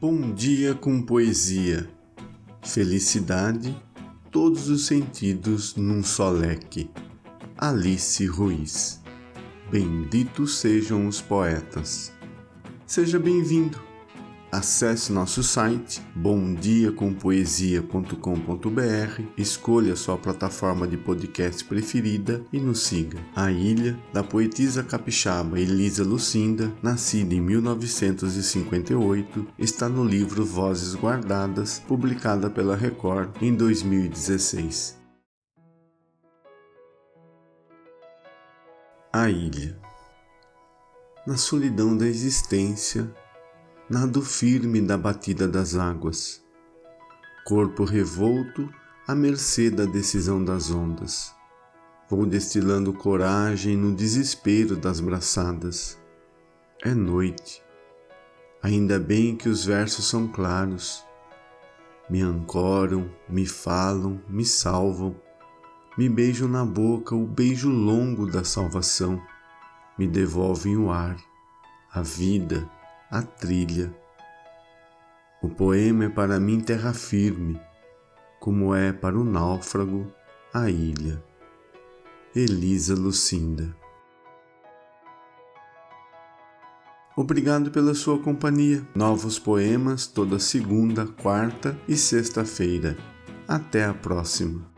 Bom dia com poesia, felicidade, todos os sentidos num só leque. Alice Ruiz. Benditos sejam os poetas. Seja bem-vindo. Acesse nosso site bomdiacompoesia.com.br, escolha sua plataforma de podcast preferida e nos siga. A Ilha, da poetisa capixaba Elisa Lucinda, nascida em 1958, está no livro Vozes Guardadas, publicada pela Record em 2016. A Ilha Na solidão da existência, nado firme da batida das águas, corpo revolto à mercê da decisão das ondas. Vou destilando coragem no desespero das braçadas. É noite. Ainda bem que os versos são claros. Me ancoram, me falam, me salvam. Me beijam na boca o beijo longo da salvação. Me devolvem o ar, a vida a trilha. O poema é para mim terra firme, como é para o náufrago a ilha. Elisa Lucinda. Obrigado pela sua companhia. Novos poemas toda segunda, quarta e sexta-feira. Até a próxima.